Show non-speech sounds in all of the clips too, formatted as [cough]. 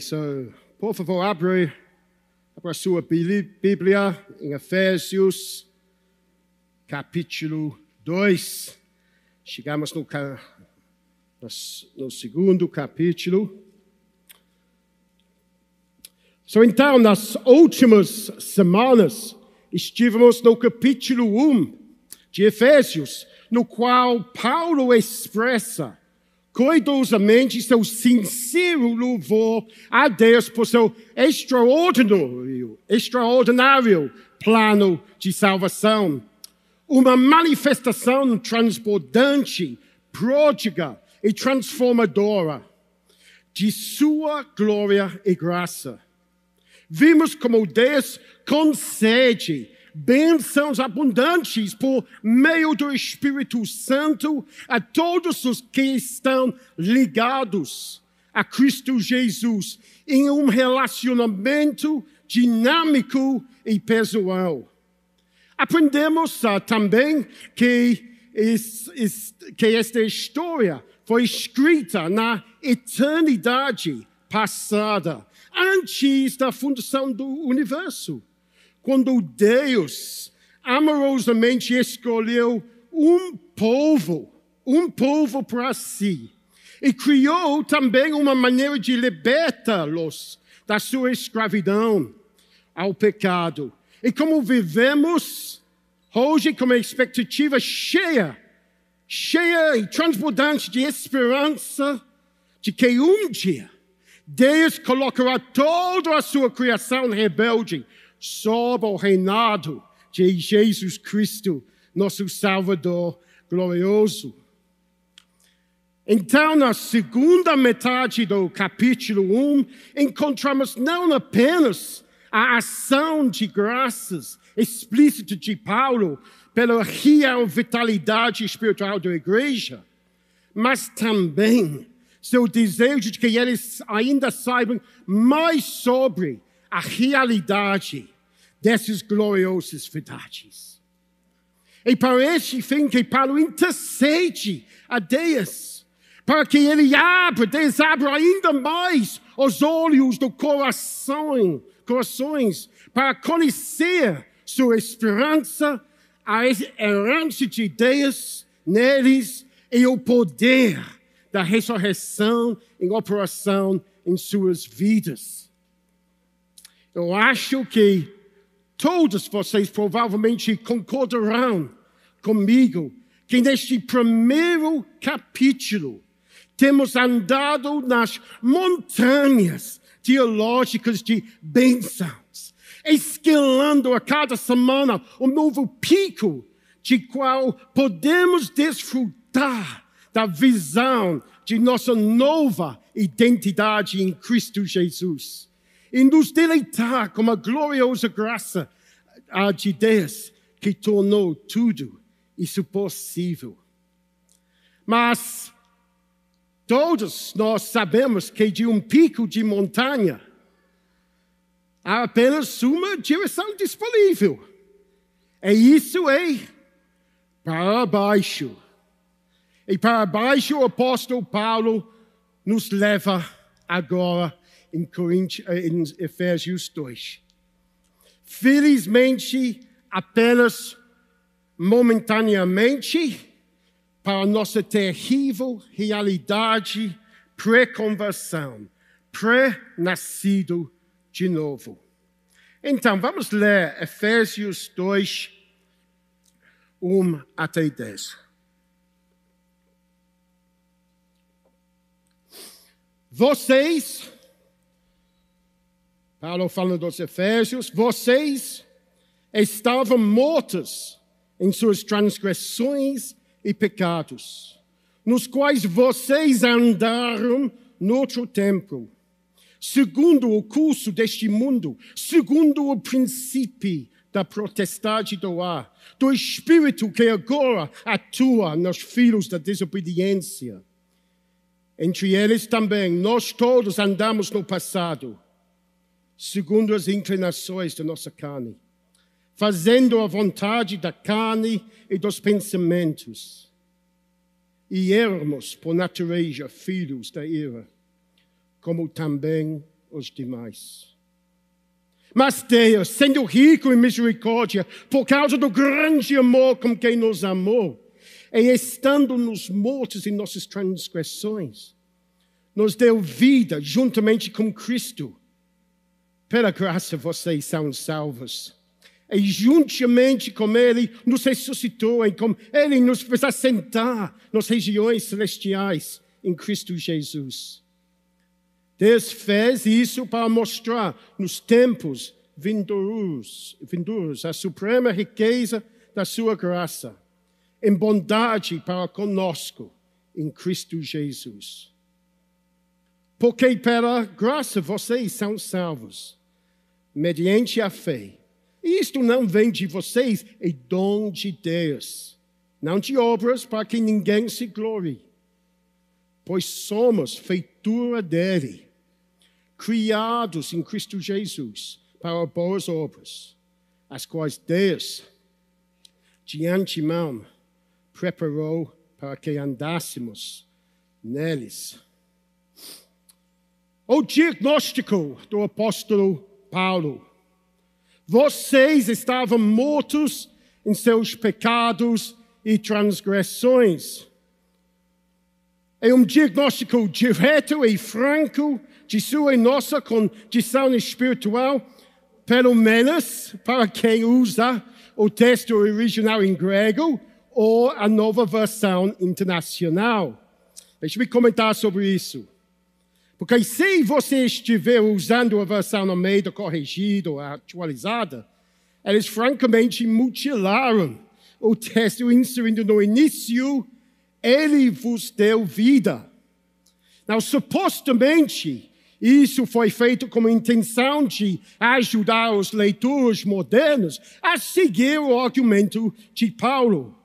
So, por favor, abre, abre a sua Bíblia em Efésios, capítulo 2. Chegamos no, no segundo capítulo. So, então, nas últimas semanas, estivemos no capítulo 1 de Efésios, no qual Paulo expressa cuidadosamente seu sincero louvor a Deus por seu extraordinário, extraordinário plano de salvação. Uma manifestação transbordante, pródiga e transformadora de sua glória e graça. Vimos como Deus concede bênçãos abundantes por meio do Espírito Santo a todos os que estão ligados a Cristo Jesus em um relacionamento dinâmico e pessoal. Aprendemos uh, também que, que esta história foi escrita na eternidade passada, antes da fundação do universo quando Deus amorosamente escolheu um povo, um povo para si, e criou também uma maneira de libertá-los da sua escravidão ao pecado. E como vivemos hoje com uma expectativa cheia, cheia e transbordante de esperança de que um dia Deus colocará toda a sua criação rebelde sob o reinado de Jesus Cristo, nosso Salvador glorioso. Então, na segunda metade do capítulo 1, encontramos não apenas a ação de graças explícita de Paulo pela real vitalidade espiritual da igreja, mas também seu desejo de que eles ainda saibam mais sobre a realidade dessas gloriosas verdades. E para esse fim que Paulo intercede a Deus, para que ele abra, desabra ainda mais os olhos do coração, corações, para conhecer sua esperança, a herança de Deus neles e o poder da ressurreição em operação em suas vidas. Eu acho que todos vocês provavelmente concordarão comigo que neste primeiro capítulo temos andado nas montanhas teológicas de bênçãos, escalando a cada semana um novo pico de qual podemos desfrutar da visão de nossa nova identidade em Cristo Jesus e nos deleitar com a gloriosa graça de Deus que tornou tudo isso possível. Mas todos nós sabemos que de um pico de montanha há apenas uma direção disponível. E isso é para baixo. E para baixo o apóstolo Paulo nos leva agora em, eh, em Efésios 2. Felizmente, apenas momentaneamente, para nossa terrível realidade pré-conversão, pré-nascido de novo. Então, vamos ler Efésios 2, 1 até 10. Vocês Paulo falando dos Efésios, vocês estavam mortos em suas transgressões e pecados, nos quais vocês andaram no outro tempo, segundo o curso deste mundo, segundo o princípio da protestade do ar, do espírito que agora atua nos filhos da desobediência. Entre eles também, nós todos andamos no passado segundo as inclinações da nossa carne, fazendo a vontade da carne e dos pensamentos. e éramos, por natureza, filhos da ira, como também os demais. Mas Deus, sendo rico em misericórdia, por causa do grande amor com quem nos amou, e estando nos mortos em nossas transgressões, nos deu vida juntamente com Cristo. Pela graça vocês são salvos. E juntamente com Ele nos ressuscitou e com Ele nos fez assentar nas regiões celestiais em Cristo Jesus. Deus fez isso para mostrar nos tempos vindouros, vindouros a suprema riqueza da sua graça, em bondade para conosco em Cristo Jesus. Porque pela graça vocês são salvos, mediante a fé. Isto não vem de vocês, é dom de Deus, não de obras para que ninguém se glorie. Pois somos feitura dele, criados em Cristo Jesus para boas obras, as quais Deus, de antemão, preparou para que andássemos neles. O diagnóstico do apóstolo Paulo. Vocês estavam mortos em seus pecados e transgressões. É um diagnóstico direto e franco de sua e nossa condição espiritual, pelo menos para quem usa o texto original em grego ou a nova versão internacional. Deixe-me comentar sobre isso. Porque se você estiver usando a versão no meio corrigida ou atualizada, eles francamente mutilaram o texto inserindo no início, ele vos deu vida. Não, supostamente, isso foi feito com a intenção de ajudar os leitores modernos a seguir o argumento de Paulo.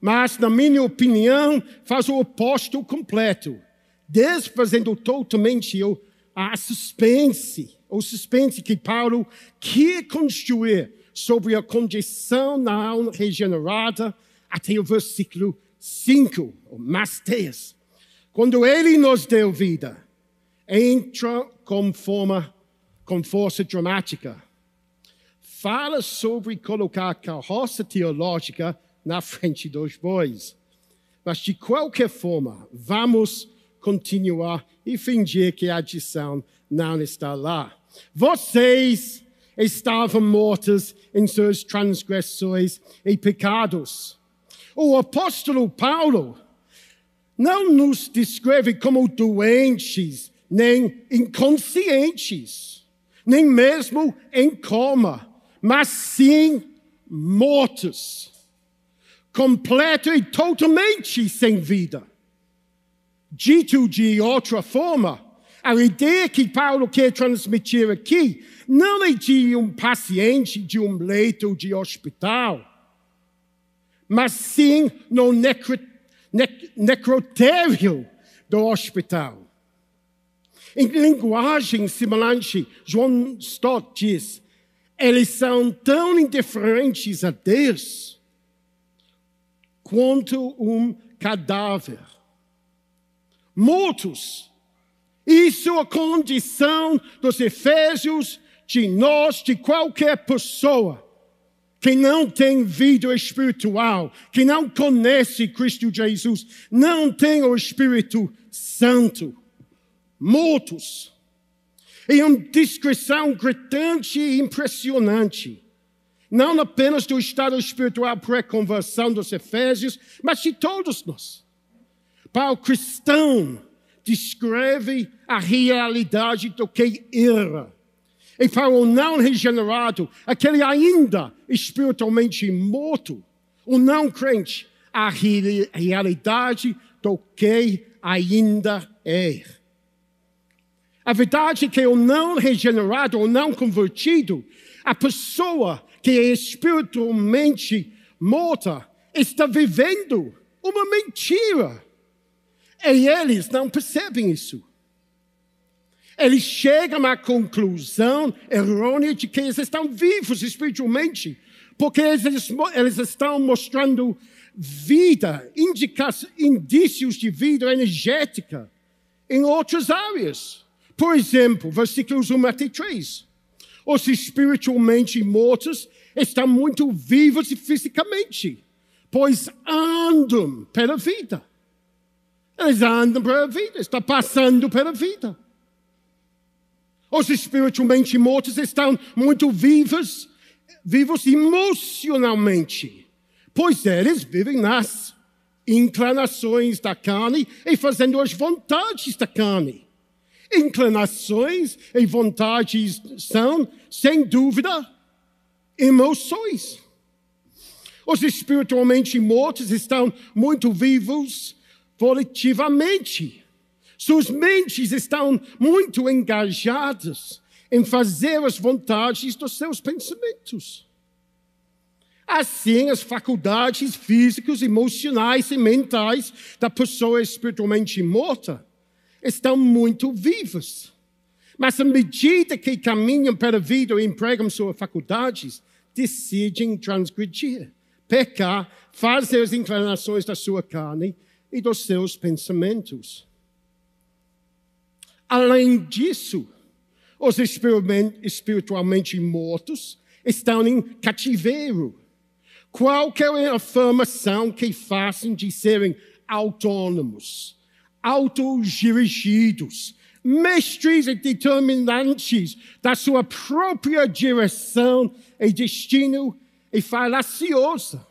Mas, na minha opinião, faz o oposto completo desfazendo totalmente a suspense, o suspense que Paulo quer construir sobre a condição alma regenerada até o versículo 5, o Masteias. Quando ele nos deu vida, entra com forma, com força dramática. Fala sobre colocar a carroça teológica na frente dos bois. Mas de qualquer forma, vamos continuar e fingir que a adição não está lá. Vocês estavam mortos em suas transgressões e pecados. O apóstolo Paulo não nos descreve como doentes, nem inconscientes, nem mesmo em coma, mas sim mortos, completo e totalmente sem vida. Dito de outra forma, a ideia que Paulo quer transmitir aqui não é de um paciente de um leito de hospital, mas sim no necro, nec, necrotério do hospital. Em linguagem semelhante, João Stott diz: eles são tão indiferentes a Deus quanto um cadáver mortos. Isso é a condição dos Efésios, de nós, de qualquer pessoa que não tem vida espiritual, que não conhece Cristo Jesus, não tem o Espírito Santo. Mortos. E uma descrição gritante e impressionante. Não apenas do estado espiritual pré-conversão dos Efésios, mas de todos nós. Para o cristão, descreve a realidade do que era. E para o não regenerado, aquele ainda espiritualmente morto, o não crente, a realidade do que ainda é. A verdade é que o não regenerado, o não convertido, a pessoa que é espiritualmente morta, está vivendo uma mentira. E eles não percebem isso. Eles chegam à conclusão errônea de que eles estão vivos espiritualmente, porque eles, eles estão mostrando vida, indícios de vida energética em outras áreas. Por exemplo, versículos 1 até 3. Os espiritualmente mortos estão muito vivos fisicamente, pois andam pela vida. Eles andam pela vida, estão passando pela vida. Os espiritualmente mortos estão muito vivos, vivos emocionalmente, pois eles vivem nas inclinações da carne e fazendo as vontades da carne. Inclinações e vontades são, sem dúvida, emoções. Os espiritualmente mortos estão muito vivos volitivamente. Suas mentes estão muito engajadas em fazer as vontades dos seus pensamentos. Assim, as faculdades físicas, emocionais e mentais da pessoa espiritualmente morta estão muito vivas. Mas à medida que caminham pela vida e empregam suas faculdades, decidem transgredir, pecar, fazer as inclinações da sua carne e dos seus pensamentos. Além disso, os espiritualmente mortos estão em cativeiro. Qualquer afirmação que façam de serem autônomos, autodirigidos, mestres e determinantes da sua própria direção e destino é falaciosa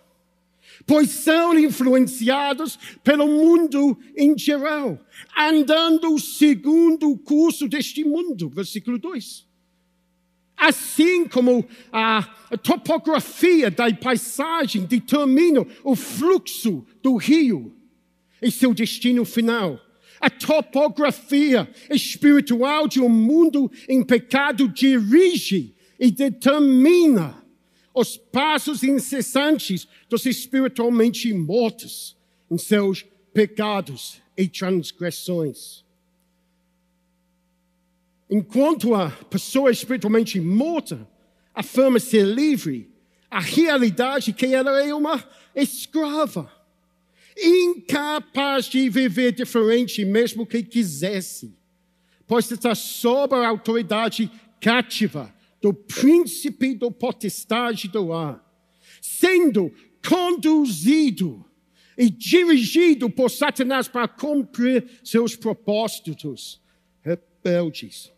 pois são influenciados pelo mundo em geral, andando segundo o curso deste mundo. Versículo 2. Assim como a topografia da paisagem determina o fluxo do rio e seu destino final, a topografia espiritual de um mundo em pecado dirige e determina os passos incessantes dos espiritualmente mortos em seus pecados e transgressões. Enquanto a pessoa espiritualmente morta afirma ser livre, a realidade é que ela é uma escrava, incapaz de viver diferente mesmo que quisesse, pois está sob a autoridade cativa do príncipe do potestade do ar, sendo conduzido e dirigido por Satanás para cumprir seus propósitos rebeldes.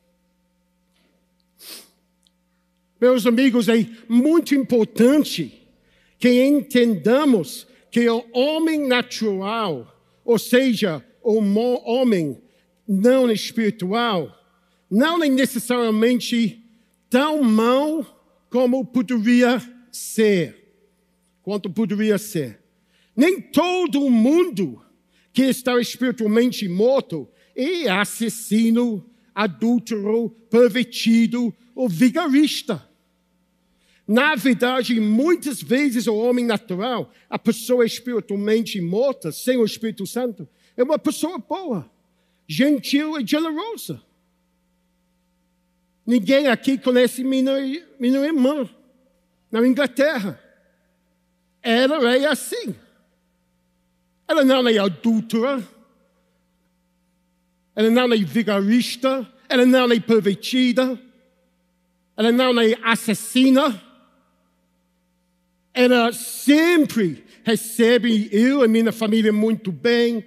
Meus amigos, é muito importante que entendamos que o homem natural, ou seja, o homem não espiritual, não é necessariamente tão mau como poderia ser. Quanto poderia ser. Nem todo mundo que está espiritualmente morto é assassino, adúltero, pervertido ou vigarista. Na verdade, muitas vezes o homem natural, a pessoa espiritualmente morta, sem o Espírito Santo, é uma pessoa boa, gentil e generosa. Ninguém aqui conhece minha, minha irmã na Inglaterra. Ela é assim. Ela não é adúltera. Ela não é vigarista. Ela não é pervertida. Ela não é assassina. Ela sempre recebe eu e minha família muito bem.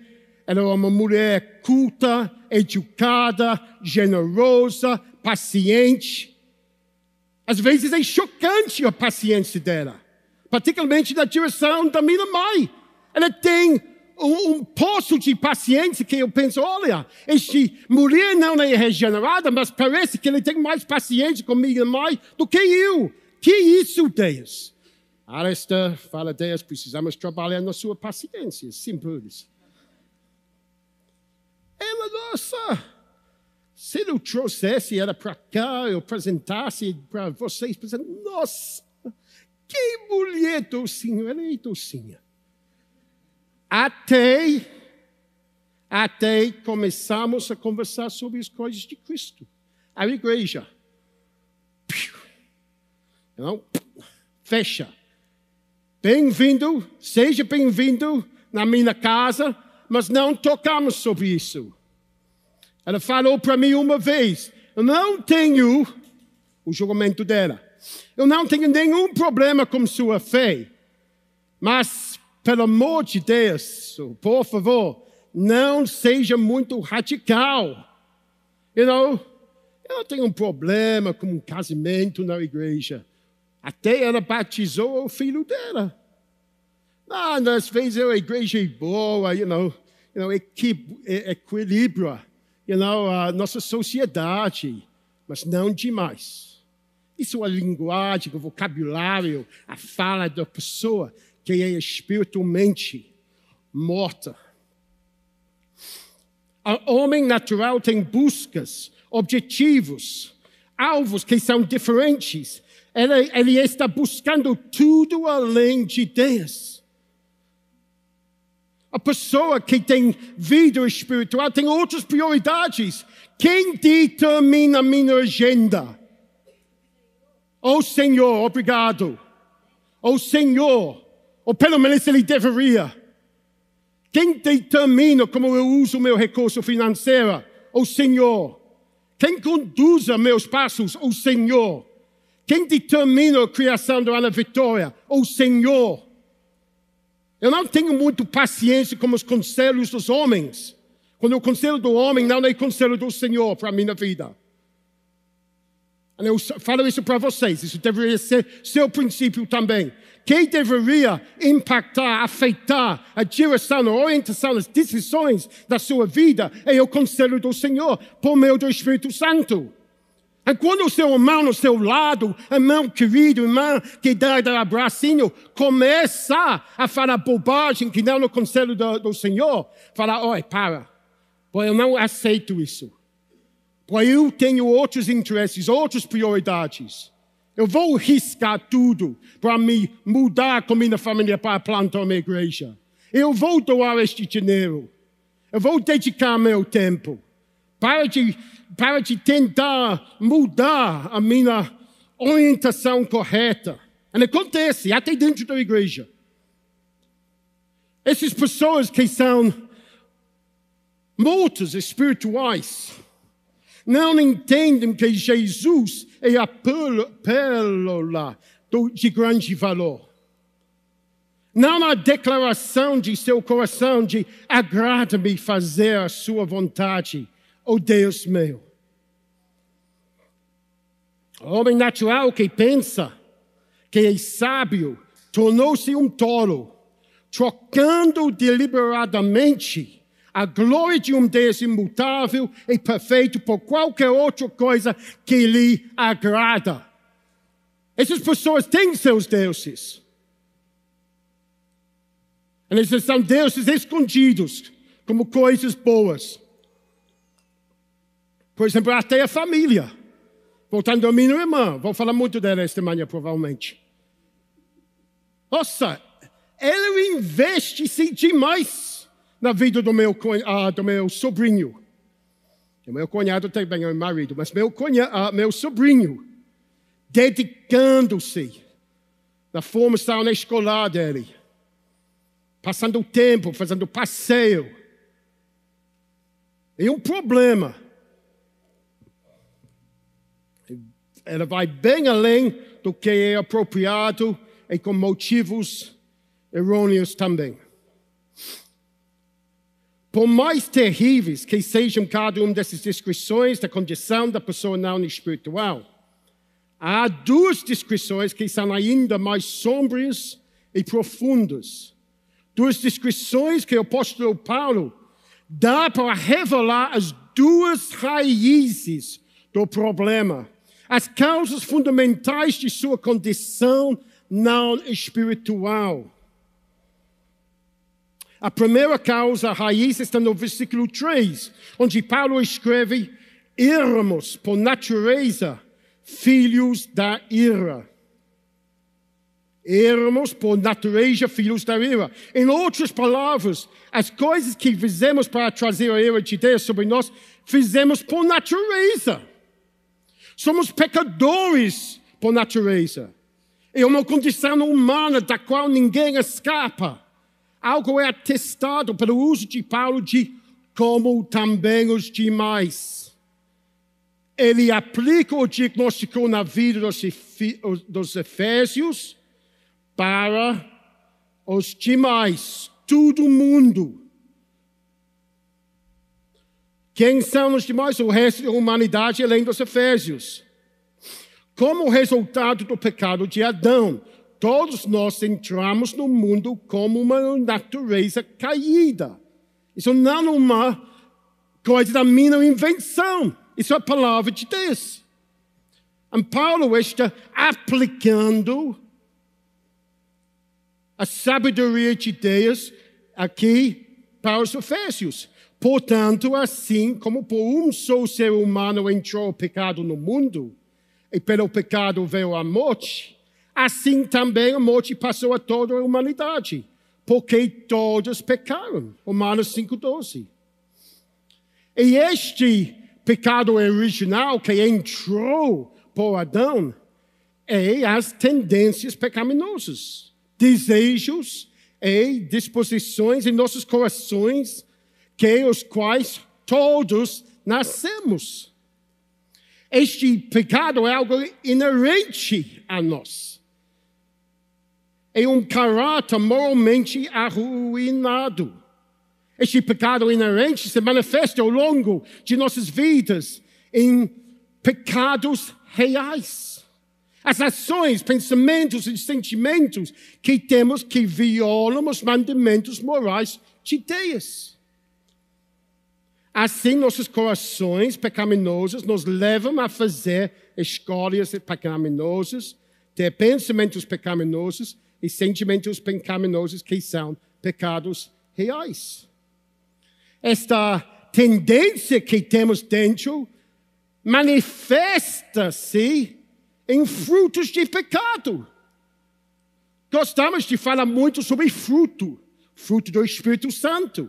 Ela é uma mulher culta, educada, generosa, paciente. Às vezes é chocante a paciência dela, particularmente na direção da minha mãe. Ela tem um, um poço de paciência que eu penso, olha, este mulher não é regenerada, mas parece que ele tem mais paciência com minha mãe do que eu. Que isso, Deus? Alistair fala, Deus, precisamos trabalhar na sua paciência. Simples. Ela, nossa, se eu trouxesse ela para cá, eu apresentasse para vocês, pensando, nossa, que mulher docinha, ela é docinha. Até, até começamos a conversar sobre as coisas de Cristo. A igreja. Não, fecha. Bem-vindo, seja bem-vindo na minha casa, mas não tocamos sobre isso. Ela falou para mim uma vez: eu não tenho o julgamento dela. Eu não tenho nenhum problema com sua fé. Mas, pelo amor de Deus, por favor, não seja muito radical. You know, eu tenho um problema com um casamento na igreja. Até ela batizou o filho dela. Ah, às vezes a igreja é boa, you know, you know equilibra you know, a nossa sociedade, mas não demais. Isso é a linguagem, o vocabulário, a fala da pessoa que é espiritualmente morta. O homem natural tem buscas, objetivos, alvos que são diferentes. Ele, ele está buscando tudo além de Deus. A pessoa que tem vida espiritual tem outras prioridades. Quem determina a minha agenda? O Senhor, obrigado. O Senhor, ou pelo menos ele deveria. Quem determina como eu uso meu recurso financeiro? O Senhor. Quem conduz meus passos? O Senhor. Quem determina a criação da minha vitória? O Senhor. Eu não tenho muito paciência com os conselhos dos homens. Quando o conselho do homem não é conselho do Senhor para a minha vida. Eu falo isso para vocês, isso deveria ser seu princípio também. Quem deveria impactar, afetar a direção, a orientação, as decisões da sua vida é o conselho do Senhor, por meio do Espírito Santo. E quando o seu irmão no seu lado, irmão querido, irmão que dá o abracinho, começa a falar bobagem que não no conselho do, do Senhor, fala, oi, para, eu não aceito isso. Porque eu tenho outros interesses, outras prioridades. Eu vou riscar tudo para me mudar com minha família para plantar uma igreja. Eu vou doar este dinheiro. Eu vou dedicar meu tempo. Para de para de tentar mudar a minha orientação correta. E acontece até dentro da igreja. Essas pessoas que são mortas espirituais não entendem que Jesus é a pérola de grande valor. Não há declaração de seu coração de agrada-me fazer a sua vontade, oh Deus meu. O homem natural que pensa que é sábio tornou-se um tolo, trocando deliberadamente a glória de um Deus imutável e perfeito por qualquer outra coisa que lhe agrada. Essas pessoas têm seus deuses. Eles são deuses escondidos, como coisas boas. Por exemplo, até a família. Voltando à minha irmã, vou falar muito dela esta manhã, provavelmente. Nossa, ela investe-se demais na vida do meu, uh, do meu sobrinho. O meu cunhado também é marido, mas meu, cunhado, uh, meu sobrinho, dedicando-se na formação escolar dele, passando tempo, fazendo passeio. E um problema ela vai bem além do que é apropriado e com motivos errôneos também. Por mais terríveis que sejam cada uma dessas descrições da condição da pessoa não espiritual, há duas descrições que são ainda mais sombrias e profundas. Duas descrições que o apóstolo Paulo dá para revelar as duas raízes do problema as causas fundamentais de sua condição não espiritual. A primeira causa, a raiz, está no versículo 3, onde Paulo escreve: éramos, por natureza, filhos da ira. Éramos, por natureza, filhos da ira. Em outras palavras, as coisas que fizemos para trazer a ira de Deus sobre nós, fizemos por natureza. Somos pecadores por natureza. É uma condição humana da qual ninguém escapa. Algo é atestado pelo uso de Paulo de como também os demais. Ele aplica o diagnóstico na vida dos, dos Efésios para os demais, todo mundo. Quem são os demais? O resto da humanidade, além dos Efésios. Como resultado do pecado de Adão, todos nós entramos no mundo como uma natureza caída. Isso não é uma coisa da minha invenção. Isso é a palavra de Deus. E Paulo está aplicando a sabedoria de Deus aqui para os Efésios. Portanto, assim como por um só ser humano entrou o pecado no mundo, e pelo pecado veio a morte, assim também a morte passou a toda a humanidade, porque todos pecaram. Romanos 5,12. E este pecado original que entrou por Adão é as tendências pecaminosas, desejos e disposições em nossos corações, que os quais todos nascemos. Este pecado é algo inerente a nós. É um caráter moralmente arruinado. Este pecado inerente se manifesta ao longo de nossas vidas em pecados reais. As ações, pensamentos e sentimentos que temos que violam os mandamentos morais de Deus. Assim, nossos corações pecaminosos nos levam a fazer escolhas pecaminosas, ter pensamentos pecaminosos e sentimentos pecaminosos que são pecados reais. Esta tendência que temos dentro manifesta-se em frutos de pecado. Gostamos de falar muito sobre fruto, fruto do Espírito Santo.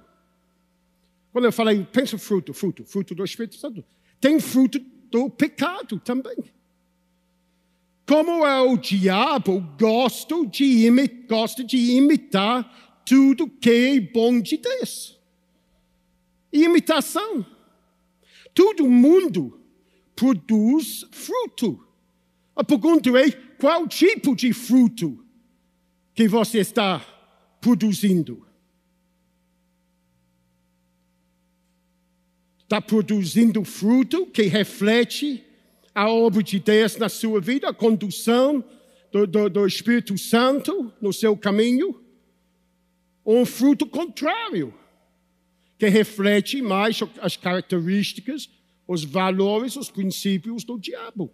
Quando eu falei, pensa fruto, fruto, fruto do Espírito Santo. Tem fruto do pecado também. Como é o diabo gosta de, imitar, gosta de imitar tudo que é bom de Deus. Imitação. Todo mundo produz fruto. A pergunta é: qual tipo de fruto que você está produzindo? Está produzindo fruto que reflete a obra de Deus na sua vida, a condução do, do, do Espírito Santo no seu caminho, ou um fruto contrário, que reflete mais as características, os valores, os princípios do diabo.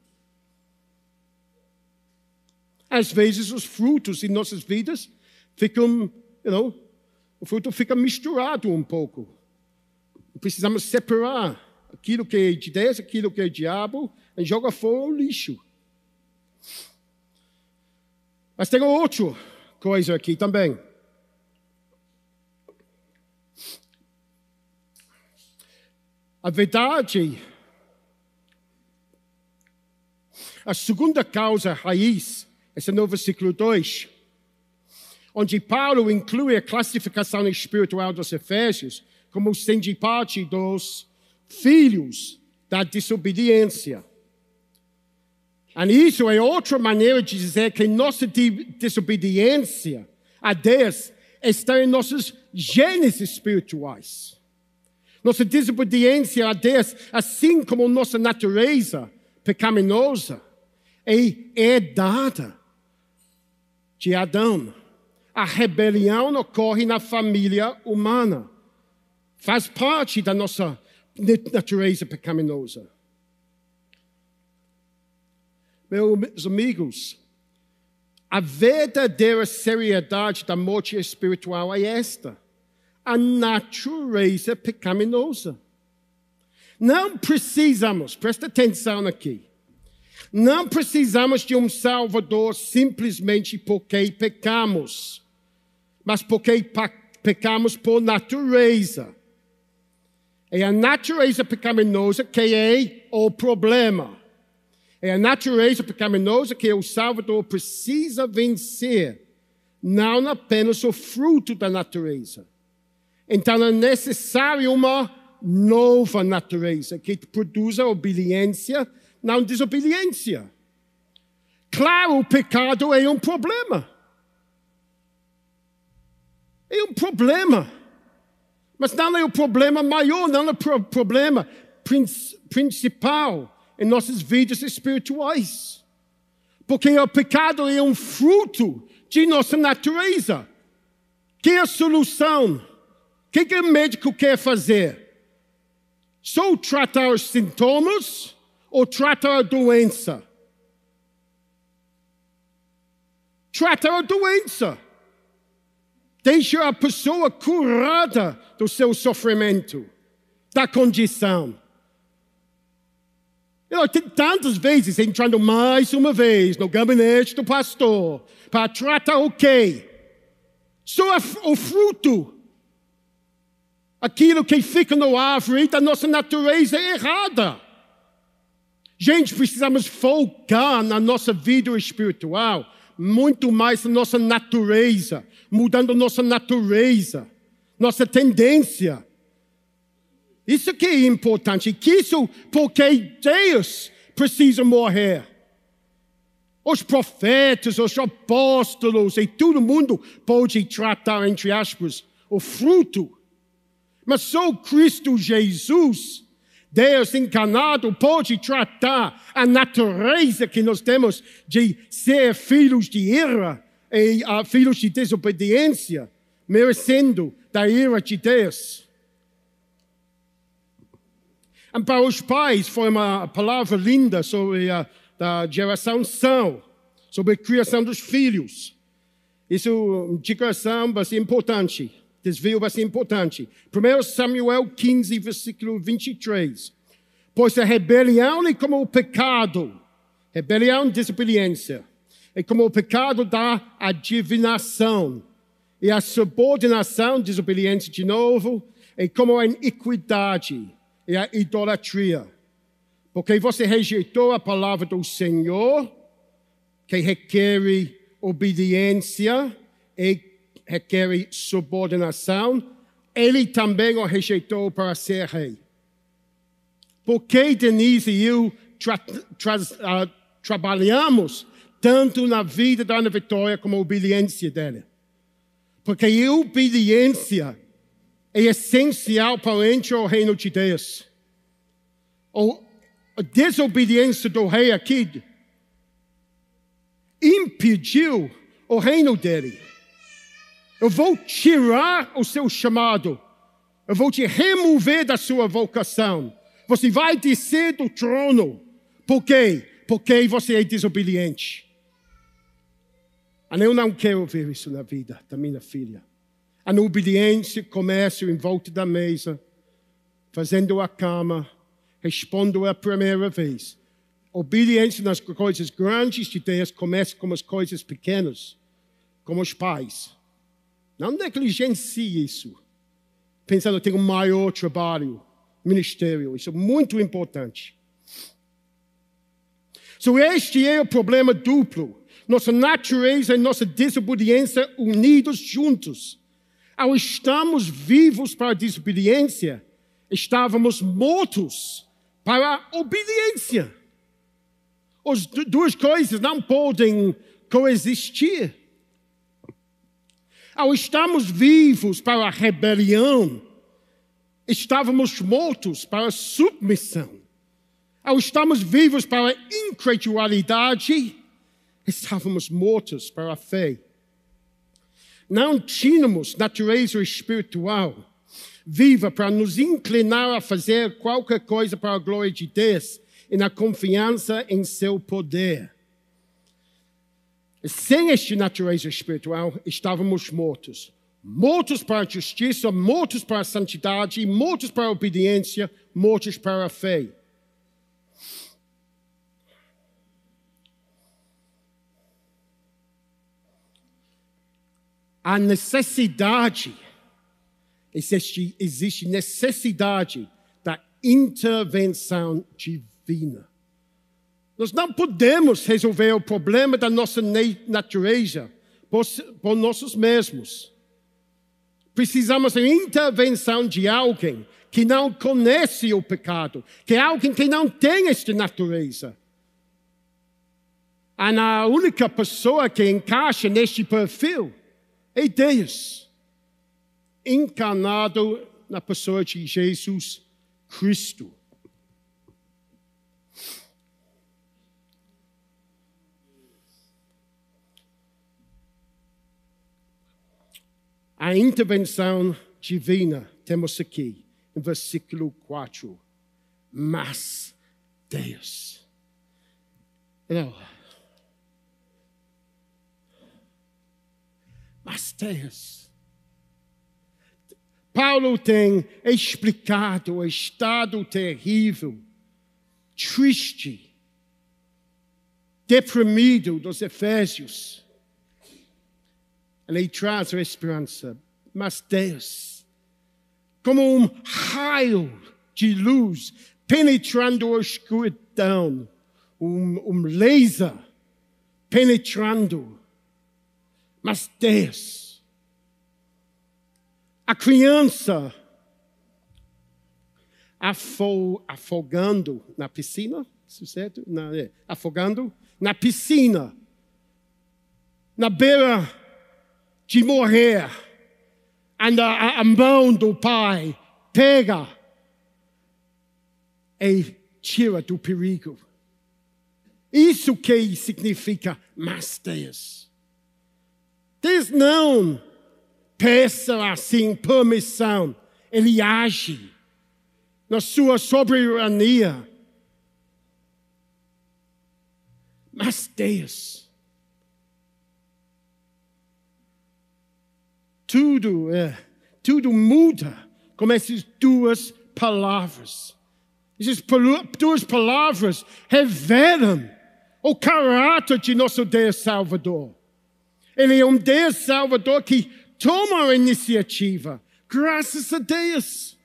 Às vezes os frutos em nossas vidas ficam, you know, o fruto fica misturado um pouco. Precisamos separar aquilo que é de Deus, aquilo que é diabo, e joga fora o lixo. Mas tem outra coisa aqui também. A verdade, a segunda causa raiz, esse no versículo 2, onde Paulo inclui a classificação espiritual dos Efésios, como sendo parte dos filhos da desobediência. E isso é outra maneira de dizer que nossa desobediência a Deus está em nossos genes espirituais. Nossa desobediência a Deus, assim como nossa natureza pecaminosa, é herdada de Adão. A rebelião ocorre na família humana. Faz parte da nossa natureza pecaminosa. Meus amigos, a verdadeira seriedade da morte espiritual é esta: a natureza pecaminosa. Não precisamos, presta atenção aqui, não precisamos de um Salvador simplesmente porque pecamos, mas porque pecamos por natureza. É a natureza pecaminosa que é o problema. É a natureza pecaminosa que o Salvador precisa vencer, não apenas o fruto da natureza. Então é necessário uma nova natureza que produza obediência, não desobediência. Claro, o pecado é um problema. É um problema. Mas não é o problema maior, não é o problema principal em nossas vidas espirituais. Porque o pecado é um fruto de nossa natureza. Que é a solução? O que, que o médico quer fazer? Só tratar os sintomas ou tratar a doença? Tratar a doença. Deixa a pessoa curada do seu sofrimento, da condição. Eu tenho tantas vezes entrando mais uma vez no gabinete do pastor para tratar o quê? Só o fruto. Aquilo que fica no árvore da nossa natureza é errada. Gente, precisamos focar na nossa vida espiritual, muito mais na nossa natureza, mudando nossa natureza, nossa tendência. Isso que é importante. Que isso porque Deus precisa morrer. Os profetas, os apóstolos e todo mundo pode tratar, entre aspas, o fruto. Mas só Cristo Jesus, Deus encarnado, pode tratar a natureza que nós temos de ser filhos de ira e uh, filhos de desobediência, merecendo da ira de Deus. E para os pais foi uma palavra linda sobre a da geração são, sobre a criação dos filhos. Isso é uma digressão bastante importante, desvio bastante importante. 1 Samuel 15, versículo 23. Pois a rebelião é como o pecado, rebelião, desobediência, é como o pecado da adivinação. E a subordinação, desobediência de novo, é como a iniquidade e a idolatria. Porque você rejeitou a palavra do Senhor, que requer obediência e requer subordinação, ele também o rejeitou para ser rei. Por que Denise e eu tra tra uh, trabalhamos tanto na vida da Ana Vitória como a obediência dela? Porque a obediência é essencial para entrar no reino de Deus. A desobediência do rei aqui impediu o reino dele. Eu vou tirar o seu chamado. Eu vou te remover da sua vocação. Você vai descer do trono. Por quê? Porque você é desobediente. Eu não quero ver isso na vida da minha filha. A obediência começa em volta da mesa, fazendo a cama, respondo a primeira vez. Obediência nas coisas grandes de Deus começa com as coisas pequenas, como os pais. Não negligencie isso. Pensando que tem um maior trabalho, ministério. Isso é muito importante. So, este é o problema duplo. Nossa natureza e nossa desobediência unidos juntos. Ao estarmos vivos para a desobediência, estávamos mortos para a obediência. As duas coisas não podem coexistir. Ao estarmos vivos para a rebelião, estávamos mortos para a submissão. Ao estarmos vivos para a incredulidade, estávamos mortos para a fé. Não tínhamos natureza espiritual viva para nos inclinar a fazer qualquer coisa para a glória de Deus e na confiança em seu poder. Sem esta natureza espiritual, estávamos mortos. Mortos para a justiça, mortos para a santidade, mortos para a obediência, mortos para a fé. A necessidade existe, existe necessidade da intervenção divina. Nós não podemos resolver o problema da nossa natureza por, por nossos mesmos. Precisamos da intervenção de alguém que não conhece o pecado, que é alguém que não tem esta natureza. A única pessoa que encaixa neste perfil Deus, encarnado na pessoa de Jesus Cristo. A intervenção divina temos aqui, no versículo 4. Mas Deus. Não. Mas Deus. Paulo tem explicado o estado terrível, triste, deprimido dos Efésios ele traz a esperança. Mas Deus, como um raio de luz penetrando a escuridão, um, um laser penetrando. Mas Deus, a criança afogando na piscina, certo? Na, é, afogando na piscina, na beira de morrer. E a, a mão do Pai pega e tira do perigo. Isso que significa mas Deus. Não peça assim permissão, ele age na sua soberania. Mas Deus tudo, é, tudo muda com essas duas palavras. Essas duas palavras revelam o caráter de nosso Deus Salvador. Ele é um Deus Salvador que toma a iniciativa, graças a Deus.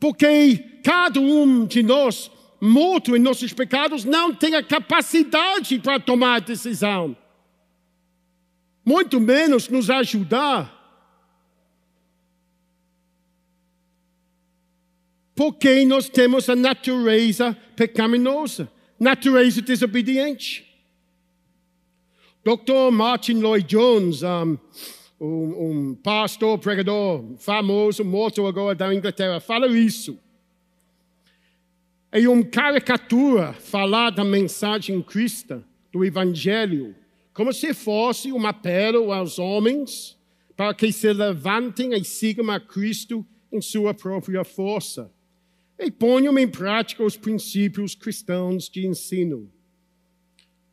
Porque cada um de nós, morto em nossos pecados, não tem a capacidade para tomar decisão muito menos nos ajudar. Porque nós temos a natureza pecaminosa, natureza desobediente. Dr. Martin Lloyd Jones, um, um, um pastor, pregador famoso, morto agora da Inglaterra, fala isso. É uma caricatura falar da mensagem cristã, do Evangelho como se fosse uma pérola aos homens, para que se levantem e sigam a Cristo em sua própria força, e ponham em prática os princípios cristãos de ensino.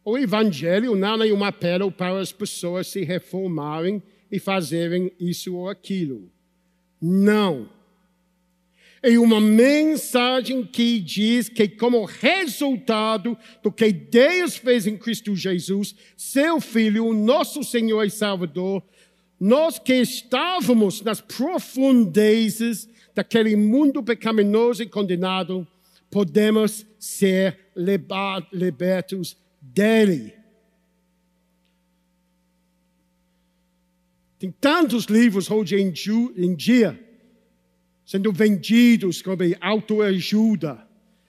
O Evangelho não é uma pérola para as pessoas se reformarem e fazerem isso ou aquilo. Não é uma mensagem que diz que, como resultado do que Deus fez em Cristo Jesus, seu Filho, nosso Senhor e Salvador, nós que estávamos nas profundezas daquele mundo pecaminoso e condenado, podemos ser libertos dele. Tem tantos livros hoje em dia sendo vendidos como autoajuda.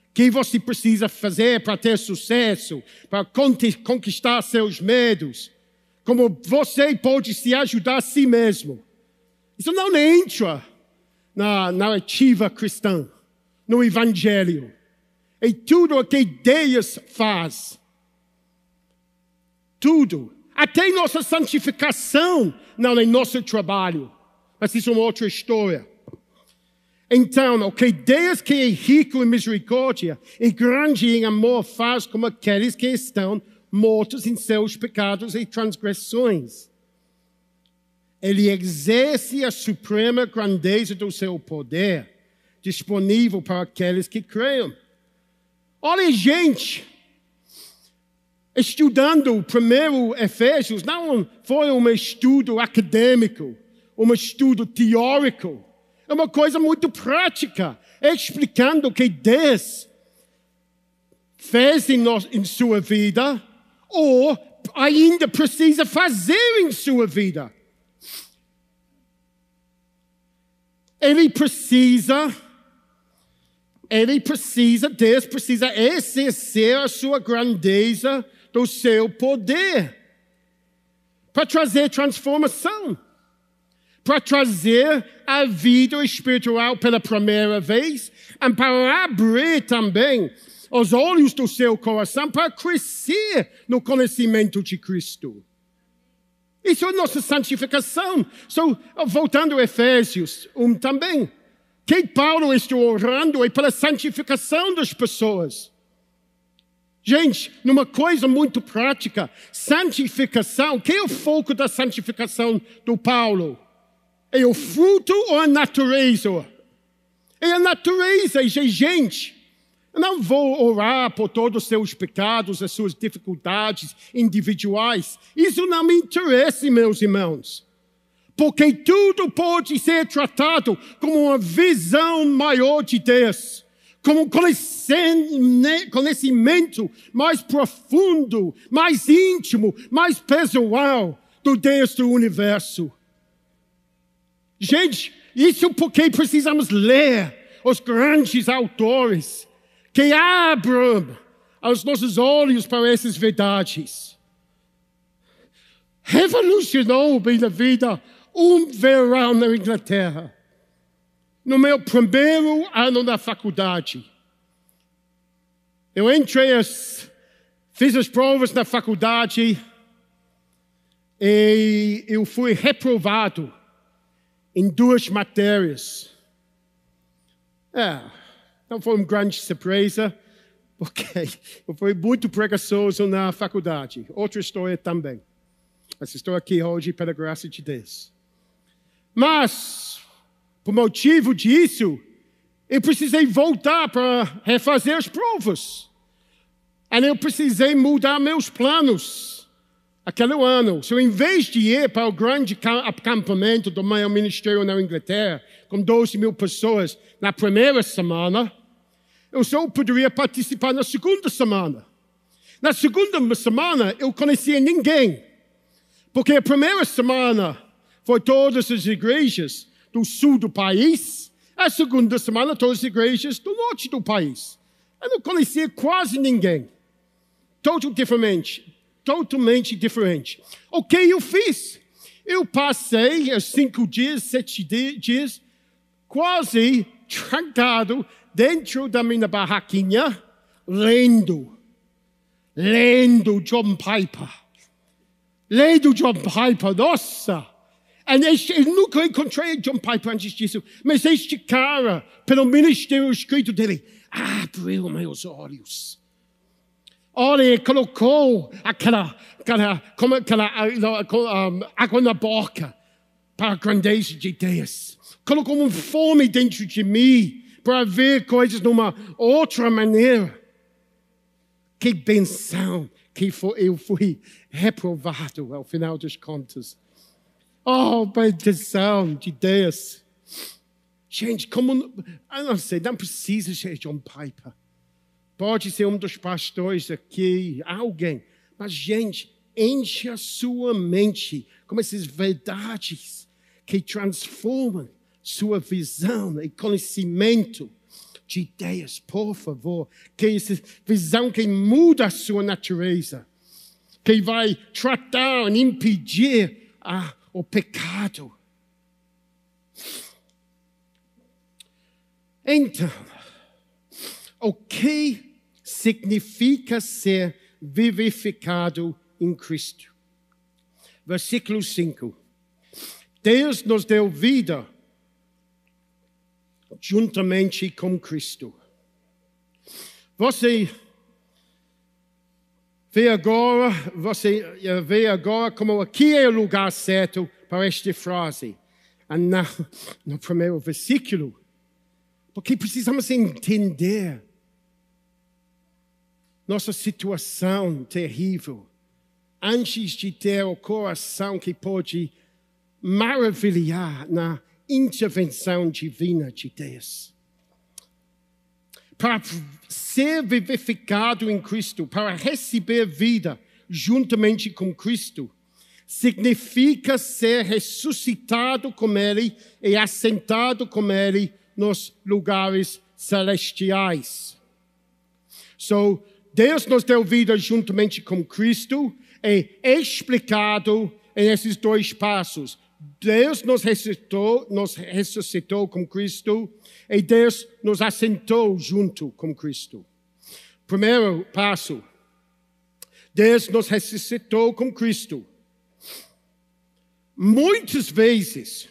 O que você precisa fazer para ter sucesso, para conquistar seus medos? Como você pode se ajudar a si mesmo? Isso não entra na narrativa cristã, no Evangelho. É tudo o que Deus faz. Tudo. Até nossa santificação não é nosso trabalho. Mas isso é uma outra história. Então, o que Deus que é rico em misericórdia e grande em amor faz com aqueles que estão mortos em seus pecados e transgressões. Ele exerce a suprema grandeza do seu poder, disponível para aqueles que creem. Olha, gente, estudando o primeiro Efésios, não foi um estudo acadêmico, um estudo teórico é uma coisa muito prática, explicando que Deus fez em, no, em sua vida ou ainda precisa fazer em sua vida. Ele precisa, ele precisa, Deus precisa exercer a sua grandeza do seu poder para trazer transformação, para trazer a vida espiritual pela primeira vez e para abrir também os olhos do seu coração para crescer no conhecimento de Cristo. Isso é nossa santificação. So, voltando a Efésios 1 também. Que Paulo está orando é pela santificação das pessoas. Gente, numa coisa muito prática, santificação, que é o foco da santificação do Paulo? É o fruto ou a natureza? É a natureza, é gente. Não vou orar por todos os seus pecados, as suas dificuldades individuais. Isso não me interessa, meus irmãos. Porque tudo pode ser tratado como uma visão maior de Deus, como um conhecimento mais profundo, mais íntimo, mais pessoal do Deus do universo. Gente, isso porque precisamos ler os grandes autores que abram os nossos olhos para essas verdades. Revolucionou minha vida um verão na Inglaterra. No meu primeiro ano da faculdade. Eu entrei, as, fiz as provas na faculdade e eu fui reprovado em duas matérias. É, não foi uma grande surpresa, porque [laughs] eu fui muito preguiçoso na faculdade. Outra história também. Essa estou aqui hoje pela graça de Deus. Mas, por motivo disso, eu precisei voltar para refazer as provas. E eu precisei mudar meus planos aquele ano. So, em vez de ir para o grande acampamento do meu ministério na Inglaterra, com 12 mil pessoas na primeira semana, eu só poderia participar na segunda semana. Na segunda semana, eu conhecia ninguém. Porque a primeira semana foi todas as igrejas do sul do país. A segunda semana, todas as igrejas do norte do país. Eu não conhecia quase ninguém. Totalmente diferente. Totalmente diferente. O que eu fiz? Eu passei cinco dias, sete dias, quase trancado dentro da minha barraquinha, lendo, lendo John Piper. Lendo John Piper, nossa! E eu nunca encontrei John Piper antes disso, mas este cara, pelo ministério escrito dele, abriu meus olhos. Olha, ele colocou aquela, aquela, como aquela água na boca para a grandeza de Deus. Colocou uma fome dentro de mim para ver coisas de uma outra maneira. Que benção que eu fui reprovado ao final das contas. Oh, bendição de Deus. Gente, como. Eu não sei, não precisa ser John Piper. Pode ser um dos pastores aqui, alguém. Mas, gente, enche a sua mente com essas verdades que transformam sua visão e conhecimento de ideias, por favor. Que essa visão que muda a sua natureza, que vai tratar e impedir ah, o pecado. Então, o que significa ser vivificado em Cristo? Versículo 5. Deus nos deu vida juntamente com Cristo. Você vê agora, você vê agora como aqui é o lugar certo para esta frase. Na, no primeiro versículo, porque precisamos entender nossa situação terrível antes de ter o coração que pode maravilhar na intervenção divina de Deus. Para ser vivificado em Cristo, para receber vida juntamente com Cristo, significa ser ressuscitado com Ele e assentado com Ele nos lugares celestiais. So, Deus nos deu vida juntamente com Cristo, é explicado nesses dois passos. Deus nos ressuscitou, nos ressuscitou com Cristo e Deus nos assentou junto com Cristo. Primeiro passo. Deus nos ressuscitou com Cristo. Muitas vezes,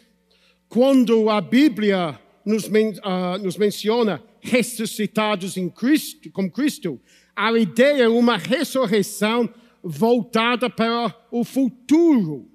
quando a Bíblia nos, uh, nos menciona ressuscitados em Cristo, com Cristo, a ideia é uma ressurreição voltada para o futuro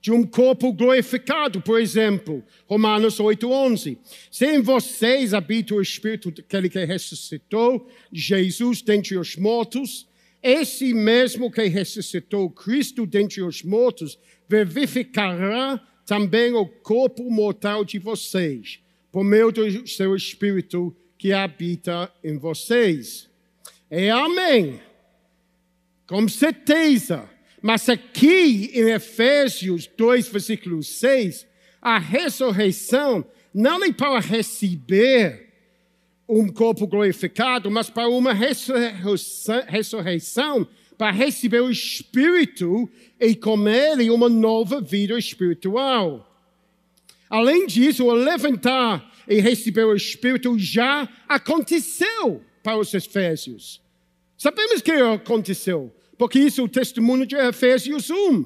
de um corpo glorificado, por exemplo, Romanos 8:11. Se em vocês habita o Espírito daquele que ressuscitou Jesus dentre os mortos, esse mesmo que ressuscitou Cristo dentre os mortos, vivificará também o corpo mortal de vocês, por meio do seu Espírito que habita em vocês. É amém. Com certeza. Mas aqui em Efésios 2, versículo 6, a ressurreição não é para receber um corpo glorificado, mas para uma ressurreição, para receber o Espírito e com ele uma nova vida espiritual. Além disso, o levantar e receber o Espírito já aconteceu para os Efésios. Sabemos que aconteceu porque isso é o testemunho de Efésios 1.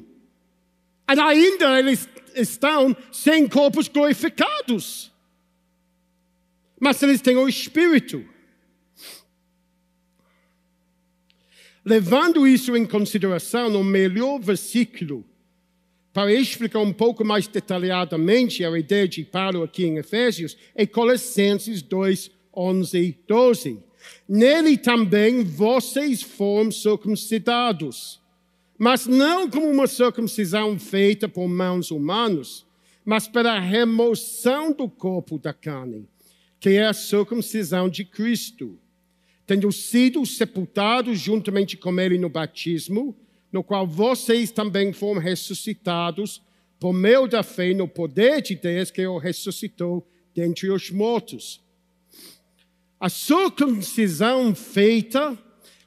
E ainda eles estão sem corpos glorificados. Mas eles têm o Espírito. Levando isso em consideração, o melhor versículo para explicar um pouco mais detalhadamente a ideia de Paulo aqui em Efésios é Colossenses 2, 11, 12. Nele também vocês foram circuncidados, mas não como uma circuncisão feita por mãos humanas, mas pela remoção do corpo da carne, que é a circuncisão de Cristo, tendo sido sepultados juntamente com ele no batismo, no qual vocês também foram ressuscitados por meio da fé no poder de Deus que o ressuscitou dentre os mortos a circuncisão feita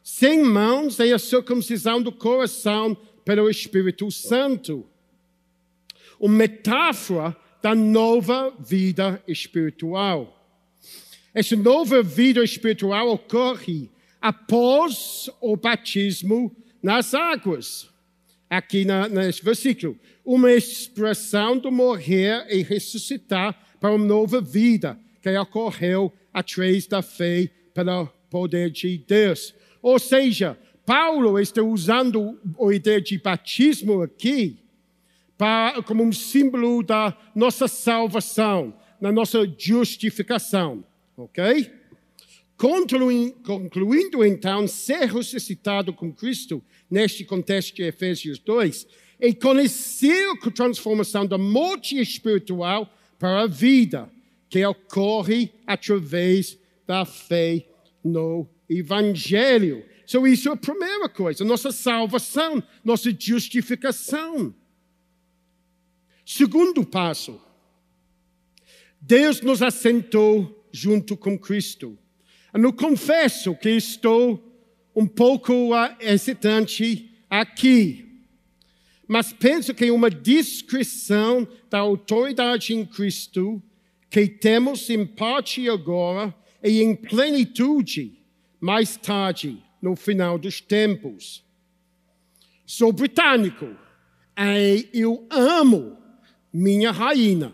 sem mãos é a circuncisão do coração pelo Espírito Santo. Uma metáfora da nova vida espiritual. Essa nova vida espiritual ocorre após o batismo nas águas. Aqui na, nesse versículo. Uma expressão do morrer e ressuscitar para uma nova vida que ocorreu através da fé pelo poder de Deus. Ou seja, Paulo está usando a ideia de batismo aqui para, como um símbolo da nossa salvação, da nossa justificação. Ok? Concluindo, então, ser ressuscitado com Cristo, neste contexto de Efésios 2, é conhecer a transformação da morte espiritual para a vida que ocorre através da fé no Evangelho. So, isso é a primeira coisa, nossa salvação, nossa justificação. Segundo passo, Deus nos assentou junto com Cristo. Eu confesso que estou um pouco hesitante aqui, mas penso que uma descrição da autoridade em Cristo que temos em parte agora e em plenitude mais tarde, no final dos tempos. Sou britânico e eu amo minha rainha.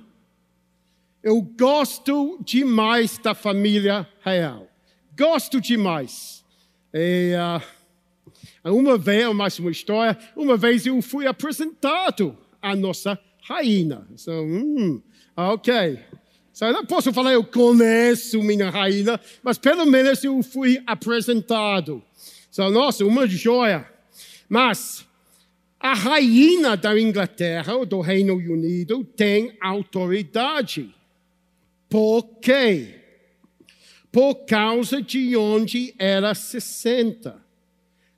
Eu gosto demais da família real. Gosto demais. E, uh, uma vez, mais uma história, uma vez eu fui apresentado à nossa rainha. So, hum, ok. Eu não posso falar eu conheço minha rainha, mas pelo menos eu fui apresentado. So, nossa, uma joia. Mas a rainha da Inglaterra, ou do Reino Unido, tem autoridade. Por quê? por causa de onde ela se senta.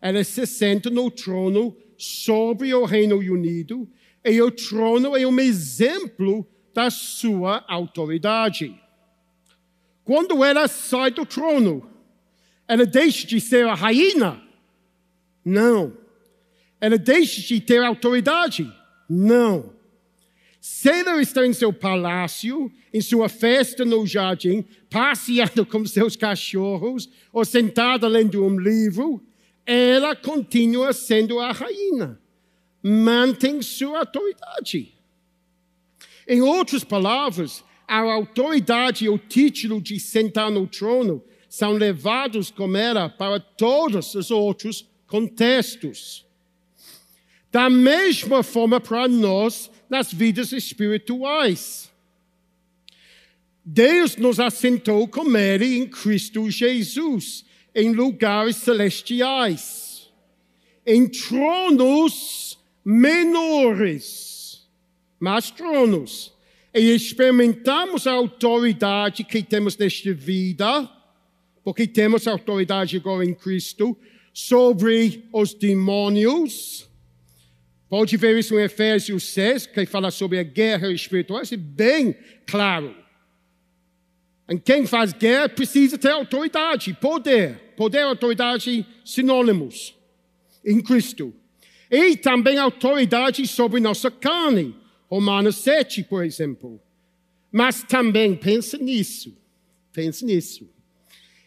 Ela se senta no trono sobre o Reino Unido e o trono é um exemplo da sua autoridade. Quando ela sai do trono, ela deixa de ser a rainha? Não. Ela deixa de ter autoridade? Não. Se ela está em seu palácio, em sua festa no jardim, passeando com seus cachorros ou sentada lendo um livro, ela continua sendo a rainha. Mantém sua autoridade. Em outras palavras, a autoridade e o título de sentar no trono são levados como era para todos os outros contextos. Da mesma forma para nós nas vidas espirituais. Deus nos assentou com Ele em Cristo Jesus, em lugares celestiais, em tronos menores, mas tronos. E experimentamos a autoridade que temos nesta vida, porque temos autoridade agora em Cristo, sobre os demônios. Pode ver isso em Efésios 6, que fala sobre a guerra espiritual, isso é bem claro. E quem faz guerra precisa ter autoridade, poder. Poder e autoridade sinônimos em Cristo. E também autoridade sobre nossa carne. Romanos 7, por exemplo. Mas também pensa nisso. Pensa nisso.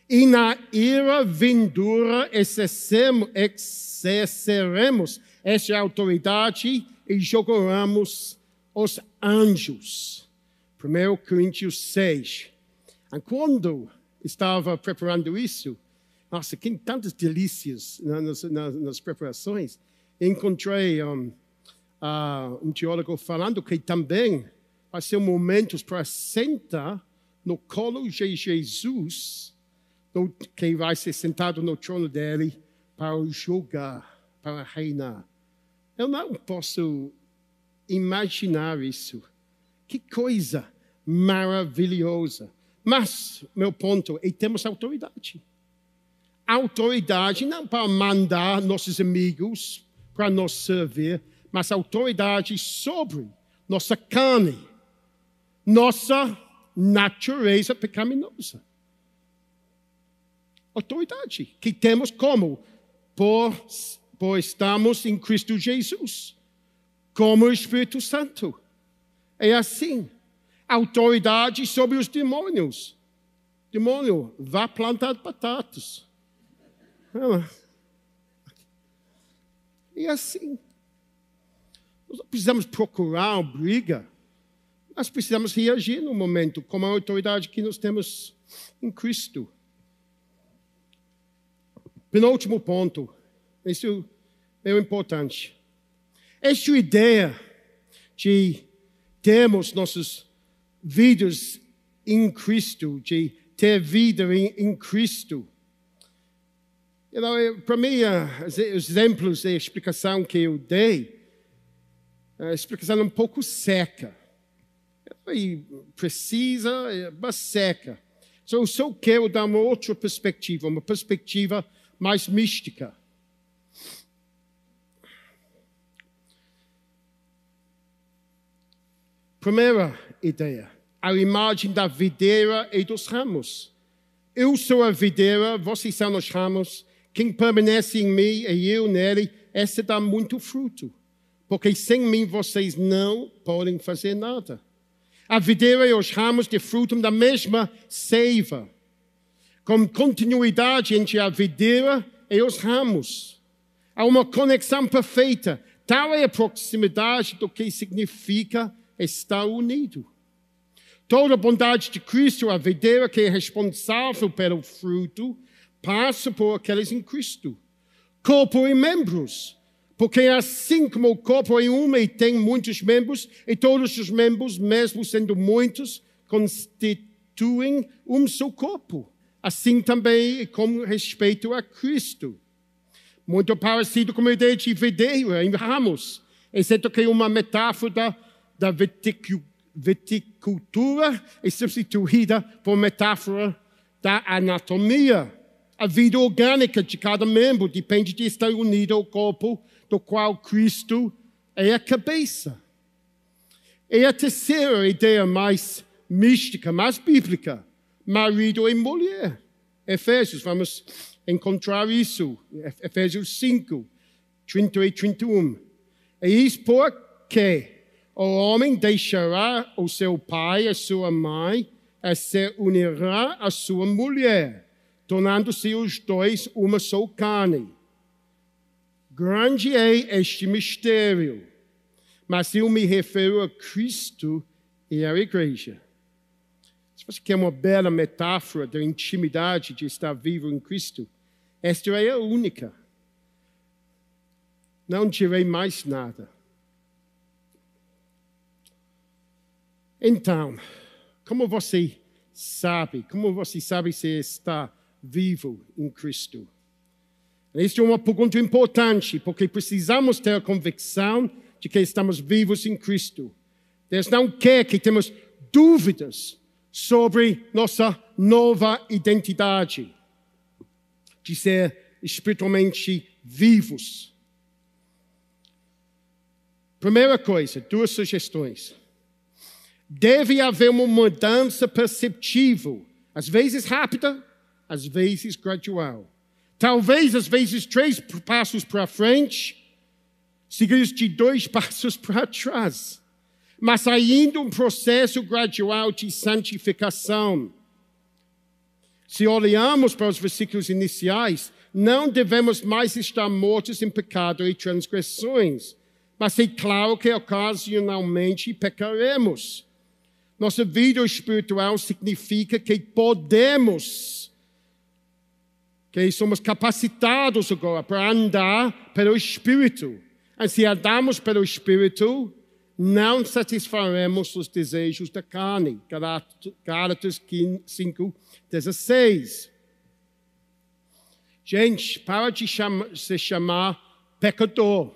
E na ira vindoura exerceremos essa autoridade e jogaremos os anjos. 1 Coríntios 6. E quando estava preparando isso, nossa, tem tantas delícias nas, nas, nas preparações. Encontrei um, uh, um teólogo falando que também vai ser um momento para sentar no colo de Jesus, no, que vai ser sentado no trono dele para julgar, para reinar. Eu não posso imaginar isso. Que coisa maravilhosa. Mas, meu ponto é temos autoridade. Autoridade não para mandar nossos amigos para nos servir, mas autoridade sobre nossa carne, nossa natureza pecaminosa. Autoridade que temos como? Por, por estarmos em Cristo Jesus, como o Espírito Santo. É assim. Autoridade sobre os demônios. Demônio, vá plantar batatas. E assim. Nós não precisamos procurar briga. Nós precisamos reagir no momento com a autoridade que nós temos em Cristo. Penúltimo ponto. Isso é importante. Esta ideia de termos nossas vidas em Cristo, de ter vida em, em Cristo. You know, Para mim, uh, os exemplos e a explicação que eu dei a explicação é um pouco seca. E precisa, mas seca. Então, eu só quero dar uma outra perspectiva, uma perspectiva mais mística. Primeira ideia, a imagem da videira e dos ramos. Eu sou a videira, vocês são os ramos. Quem permanece em mim e eu nele, esse dá muito fruto porque sem mim vocês não podem fazer nada. A videira e os ramos desfrutam da mesma seiva, com continuidade entre a videira e os ramos. Há uma conexão perfeita. Tal é a proximidade do que significa estar unido. Toda a bondade de Cristo, a videira que é responsável pelo fruto, passa por aqueles em Cristo. Corpo e membros porque assim como o corpo é um e tem muitos membros, e todos os membros, mesmo sendo muitos, constituem um só corpo. Assim também com respeito a Cristo. Muito parecido com a ideia de videira em ramos, exceto que uma metáfora da, viticultura é substituída por metáfora da anatomia. A vida orgânica de cada membro depende de estar unido ao corpo do qual Cristo é a cabeça. E a terceira ideia mais mística, mais bíblica, marido e mulher. Efésios, vamos encontrar isso. Efésios 5, 30 e 31. E isso porque o homem deixará o seu pai e a sua mãe e se unirá à sua mulher, tornando-se os dois uma só carne. Grande é este mistério, mas eu me refiro a Cristo e à igreja. Se você quer uma bela metáfora da intimidade de estar vivo em Cristo, esta é a única. Não direi mais nada. Então, como você sabe, como você sabe se está vivo em Cristo? Esta é uma pergunta importante, porque precisamos ter a convicção de que estamos vivos em Cristo. Deus não quer que temos dúvidas sobre nossa nova identidade, de ser espiritualmente vivos. Primeira coisa, duas sugestões deve haver uma mudança perceptível, às vezes rápida, às vezes gradual. Talvez, às vezes, três passos para frente, seguidos de dois [laughs] passos para trás. Mas ainda um processo gradual de santificação. Se olhamos para os versículos iniciais, não devemos mais estar mortos em pecado e transgressões, mas é claro que ocasionalmente pecaremos. Nossa vida espiritual significa que podemos, que somos capacitados agora para andar pelo Espírito. E se andamos pelo Espírito, não satisfaremos os desejos da carne. Gálatas 5, 16. Gente, para de chama, se chamar pecador.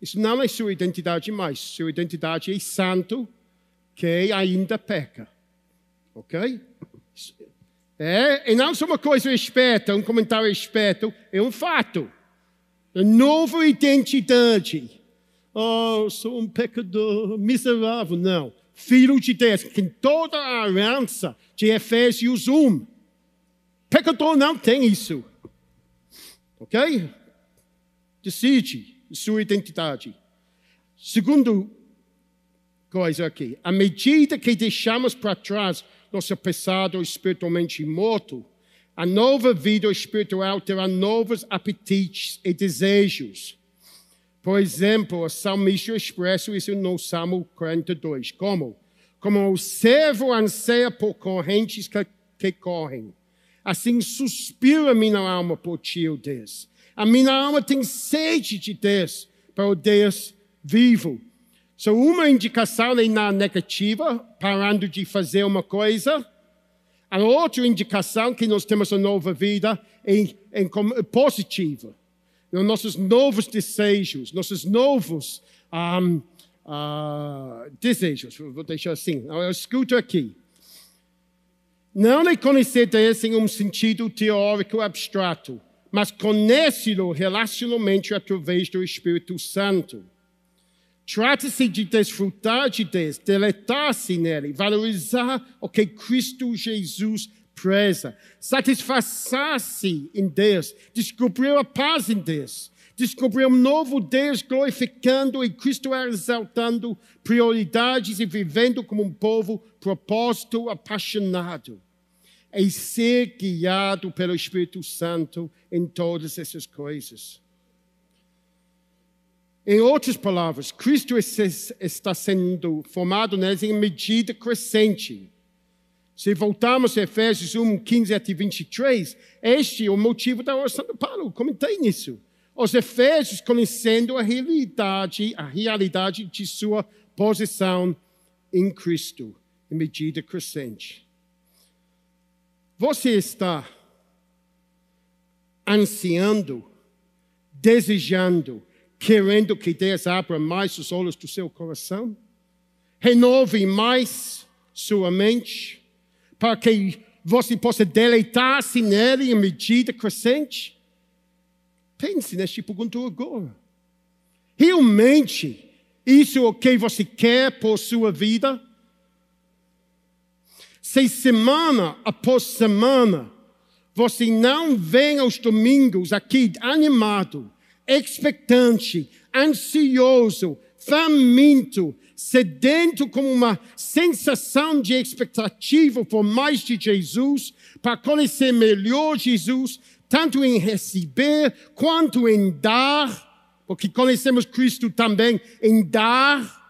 Isso não é sua identidade mais. Sua identidade é santo que ainda peca. Ok? É, e não só uma coisa esperta, um comentário esperto, é um fato. Uma nova identidade. Oh, sou um pecador miserável. Não. Filho de Deus, tem toda a herança de Efésios 1. Pecador não tem isso. Ok? Decide sua identidade. Segundo coisa aqui. À medida que deixamos para trás nosso passado espiritualmente morto, a nova vida espiritual terá novos apetites e desejos. Por exemplo, o salmista expressa isso no Salmo 42. Como? Como o servo anseia por correntes que, que correm. Assim suspira minha alma por ti, oh Deus. A minha alma tem sede de Deus, para o Deus vivo. So, uma indicação é na negativa, parando de fazer uma coisa. A outra indicação que nós temos uma nova vida em, em positiva. Nossos novos desejos, nossos novos um, uh, desejos. Vou deixar assim. Eu escuto aqui. Não é conhecer Deus em um sentido teórico abstrato, mas conhecê-lo relacionalmente através do Espírito Santo. Trata-se de desfrutar de Deus, deleitar-se nele, valorizar o que Cristo Jesus preza, satisfazer-se em Deus, descobrir a paz em Deus, descobrir um novo Deus glorificando e Cristo exaltando prioridades e vivendo como um povo propósito, apaixonado. E ser guiado pelo Espírito Santo em todas essas coisas. Em outras palavras, Cristo está sendo formado neles em medida crescente. Se voltarmos a Efésios 1, 15 até 23, este é o motivo da oração do Paulo. Comentei nisso. Os Efésios conhecendo a realidade, a realidade de sua posição em Cristo, em medida crescente. Você está ansiando, desejando, querendo que Deus abra mais os olhos do seu coração, renove mais sua mente, para que você possa deleitar-se nele em medida crescente? Pense neste ponto agora. Realmente, isso é o que você quer por sua vida? Se semana após semana você não vem aos domingos aqui animado, expectante, ansioso, faminto, sedento com uma sensação de expectativa por mais de Jesus, para conhecer melhor Jesus, tanto em receber quanto em dar, porque conhecemos Cristo também em dar,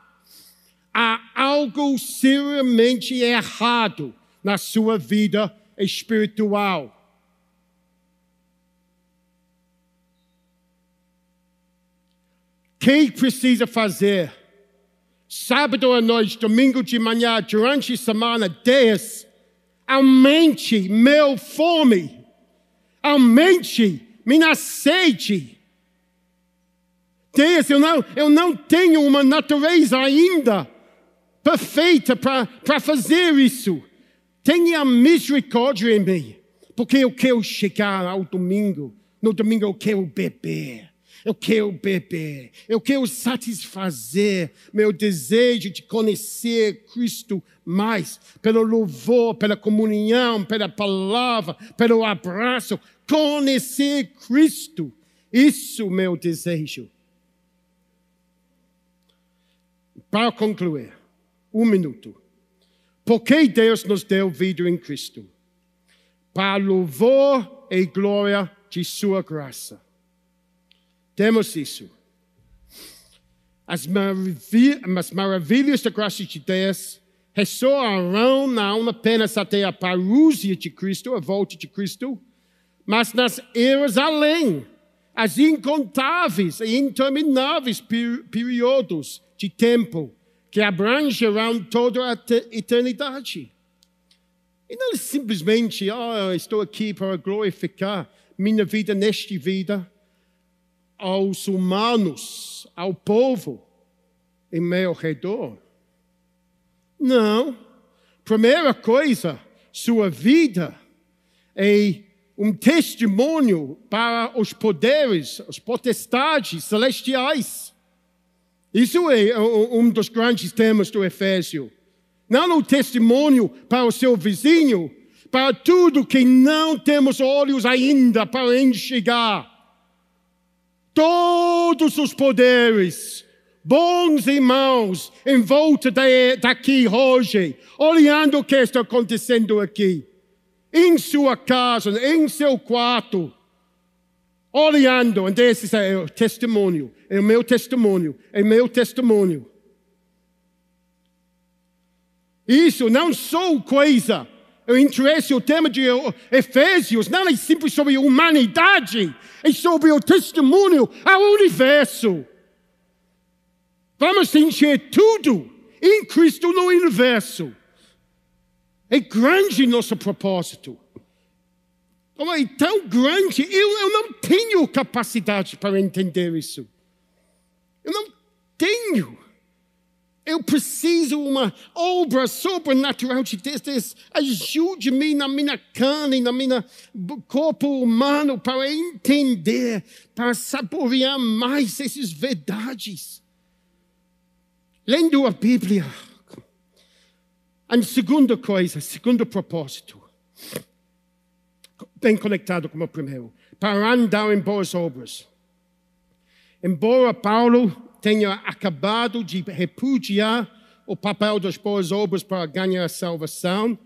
há algo seriamente errado na sua vida espiritual. Que precisa fazer? Sábado à noite, domingo de manhã, durante a semana, Deus, aumente meu fome, aumente minha sede. Deus, eu não, eu não tenho uma natureza ainda perfeita para fazer isso. Tenha misericórdia em mim, porque eu quero chegar ao domingo. No domingo eu quero beber. Eu quero beber, eu quero satisfazer meu desejo de conhecer Cristo mais, pelo louvor, pela comunhão, pela palavra, pelo abraço, conhecer Cristo. Isso é meu desejo. Para concluir, um minuto. Por que Deus nos deu vida em Cristo? Para louvor e glória de Sua graça. Temos isso. As, maravilhas, as maravilhas da graça de Deus ressoarão não apenas até a parúzia de Cristo, a volta de Cristo, mas nas eras além, as incontáveis e intermináveis períodos de tempo que abrangerão toda a eternidade. E não é simplesmente, oh, estou aqui para glorificar minha vida nesta vida aos humanos, ao povo em meu redor. Não. Primeira coisa, sua vida é um testemunho para os poderes, as potestades celestiais. Isso é um dos grandes temas do Efésio. Não o testemunho para o seu vizinho, para tudo que não temos olhos ainda para enxergar todos os poderes, bons e maus, em volta daqui hoje, olhando o que está acontecendo aqui, em sua casa, em seu quarto, olhando, e esse é o testemunho, é o meu testemunho, é o meu testemunho. Isso não sou coisa o interesse, o tema de Efésios não é simples sobre a humanidade, é sobre o testemunho ao universo. Vamos encher tudo em Cristo no universo. É grande nosso propósito. É tão grande, eu, eu não tenho capacidade para entender isso. Eu não tenho. Eu preciso uma obra sobrenatural de Deus. Ajude-me na minha carne, na minha corpo humano para entender, para saborear mais essas verdades. Lendo a Bíblia. A segunda coisa, segundo propósito, bem conectado com o primeiro, para andar em boas obras. Embora Paulo tenha acabado de repudiar o papel das boas obras para ganhar a salvação,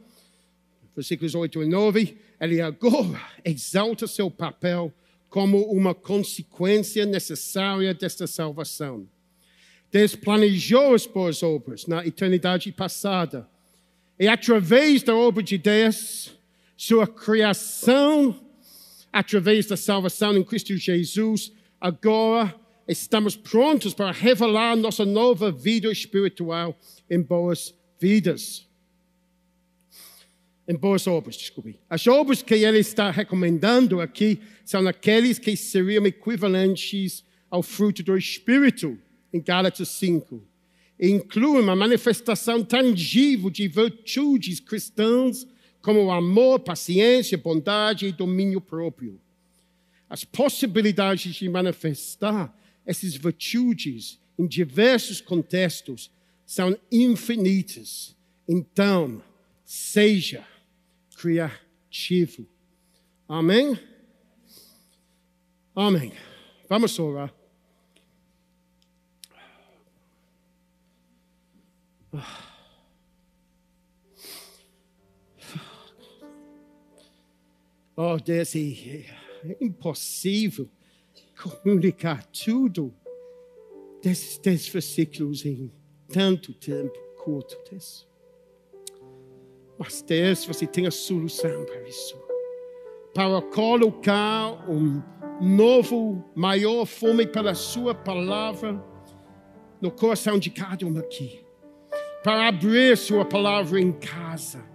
versículos 8 e 9, ele agora exalta seu papel como uma consequência necessária desta salvação. Deus planejou as boas obras na eternidade passada. E através da obra de Deus, sua criação, através da salvação em Cristo Jesus, agora estamos prontos para revelar nossa nova vida espiritual em boas vidas. Em boas obras, desculpe. As obras que ele está recomendando aqui são aqueles que seriam equivalentes ao fruto do Espírito, em Gálatas 5. E incluem uma manifestação tangível de virtudes cristãs como amor, paciência, bondade e domínio próprio. As possibilidades de manifestar essas virtudes em diversos contextos são infinitas. Então, seja criativo. Amém? Amém. Vamos orar. Oh, Deus, é impossível comunicar tudo desses dez versículos em tanto tempo curto, Deus. Mas, Deus, você tem a solução para isso. Para colocar um novo, maior fome pela Sua palavra no coração de cada um aqui. Para abrir Sua palavra em casa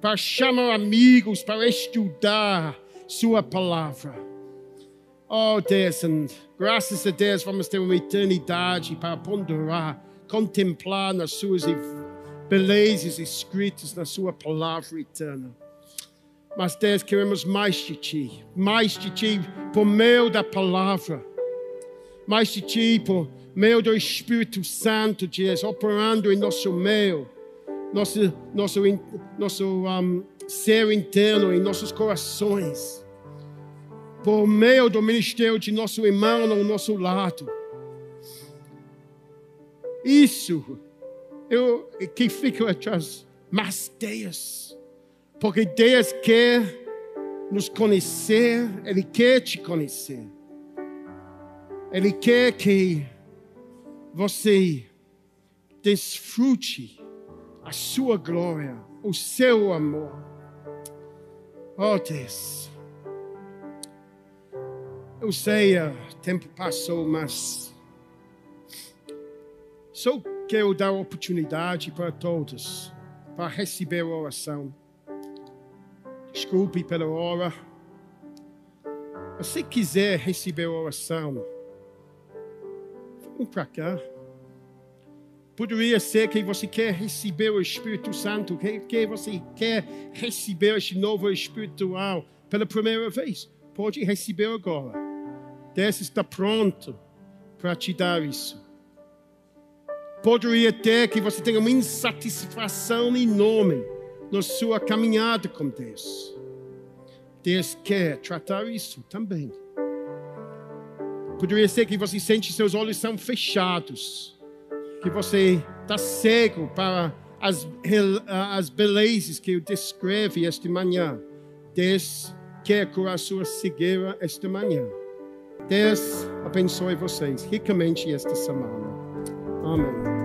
para chamar amigos, para estudar Sua palavra. Oh Deus, graças a Deus vamos ter uma eternidade para ponderar, contemplar nas Suas belezas escritas na Sua palavra eterna. Mas Deus, queremos mais de Ti, mais de Ti por meio da palavra, mais de Ti por meio do Espírito Santo, Deus, operando em nosso meio nosso, nosso, nosso um, ser interno, em nossos corações, por meio do ministério de nosso irmão ao nosso lado. Isso eu, que fica atrás, mas Deus, porque Deus quer nos conhecer, Ele quer te conhecer. Ele quer que você desfrute a sua glória, o seu amor. Oh Deus, eu sei, o tempo passou, mas só quero dar oportunidade para todos para receber a oração. Desculpe pela hora. Se quiser receber a oração, vamos para cá. Poderia ser que você quer receber o Espírito Santo, que, que você quer receber este novo espiritual pela primeira vez. Pode receber agora. Deus está pronto para te dar isso. Poderia ter que você tenha uma insatisfação enorme na sua caminhada com Deus. Deus quer tratar isso também. Poderia ser que você sente seus olhos são fechados que você está cego para as, as belezas que eu descrevi esta manhã. Deus quer curar sua cegueira esta manhã. Deus abençoe vocês ricamente esta semana. Amém.